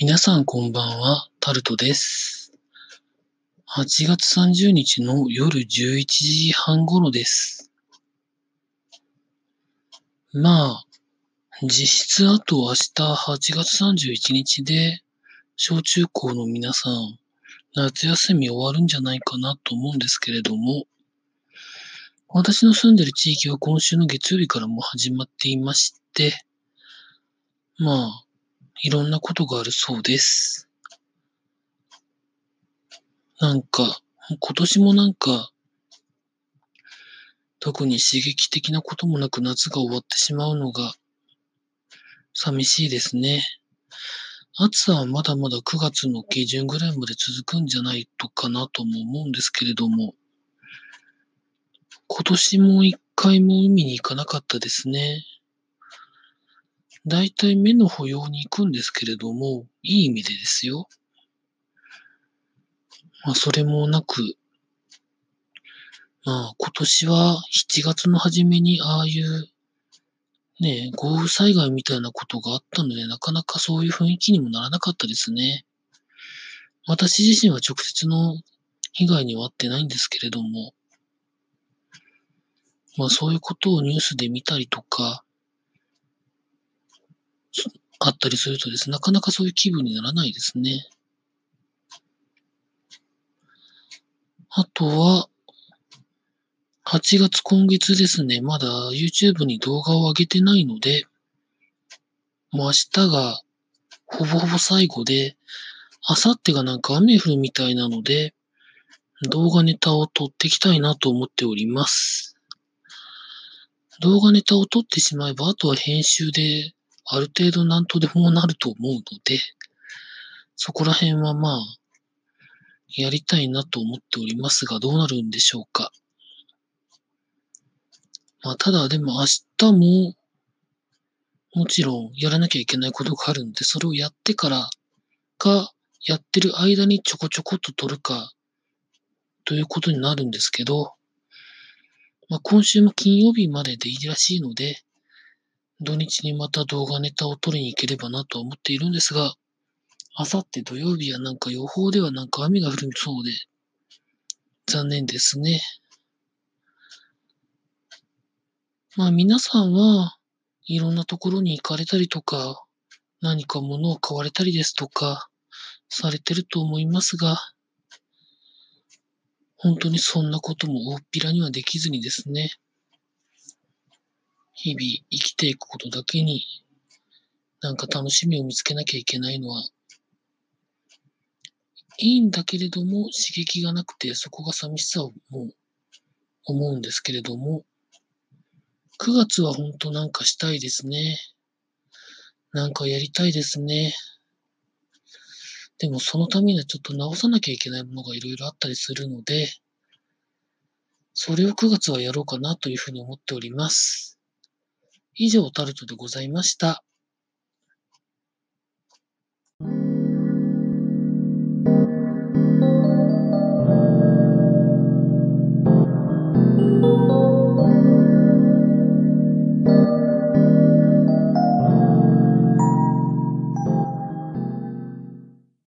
皆さんこんばんは、タルトです。8月30日の夜11時半頃です。まあ、実質あと明日8月31日で、小中高の皆さん、夏休み終わるんじゃないかなと思うんですけれども、私の住んでる地域は今週の月曜日からも始まっていまして、まあ、いろんなことがあるそうです。なんか、今年もなんか、特に刺激的なこともなく夏が終わってしまうのが、寂しいですね。暑さはまだまだ9月の下旬ぐらいまで続くんじゃないとかなとも思うんですけれども、今年も一回も海に行かなかったですね。だいたい目の保養に行くんですけれども、いい意味でですよ。まあ、それもなく、まあ、今年は7月の初めにああいう、ね、豪雨災害みたいなことがあったので、なかなかそういう雰囲気にもならなかったですね。私自身は直接の被害には遭ってないんですけれども、まあそういうことをニュースで見たりとか、あったりするとですね、なかなかそういう気分にならないですね。あとは、8月今月ですね、まだ YouTube に動画を上げてないので、もう明日がほぼほぼ最後で、明後日がなんか雨降るみたいなので、動画ネタを撮っていきたいなと思っております。動画ネタを撮ってしまえば、あとは編集である程度なんとでもなると思うので、そこら辺はまあ、やりたいなと思っておりますが、どうなるんでしょうか。まあ、ただでも明日も、もちろんやらなきゃいけないことがあるんで、それをやってからか、やってる間にちょこちょこっと撮るか、ということになるんですけど、まあ、今週も金曜日まででいいらしいので、土日にまた動画ネタを撮りに行ければなと思っているんですが、あさって土曜日はなんか予報ではなんか雨が降るそうで、残念ですね。まあ皆さんはいろんなところに行かれたりとか、何か物を買われたりですとか、されてると思いますが、本当にそんなことも大っぴらにはできずにですね、日々生きていくことだけに、なんか楽しみを見つけなきゃいけないのは、いいんだけれども刺激がなくてそこが寂しさをもう思うんですけれども、9月は本当なんかしたいですね。なんかやりたいですね。でもそのためにはちょっと直さなきゃいけないものがいろいろあったりするので、それを9月はやろうかなというふうに思っております。以上、タルトでございました。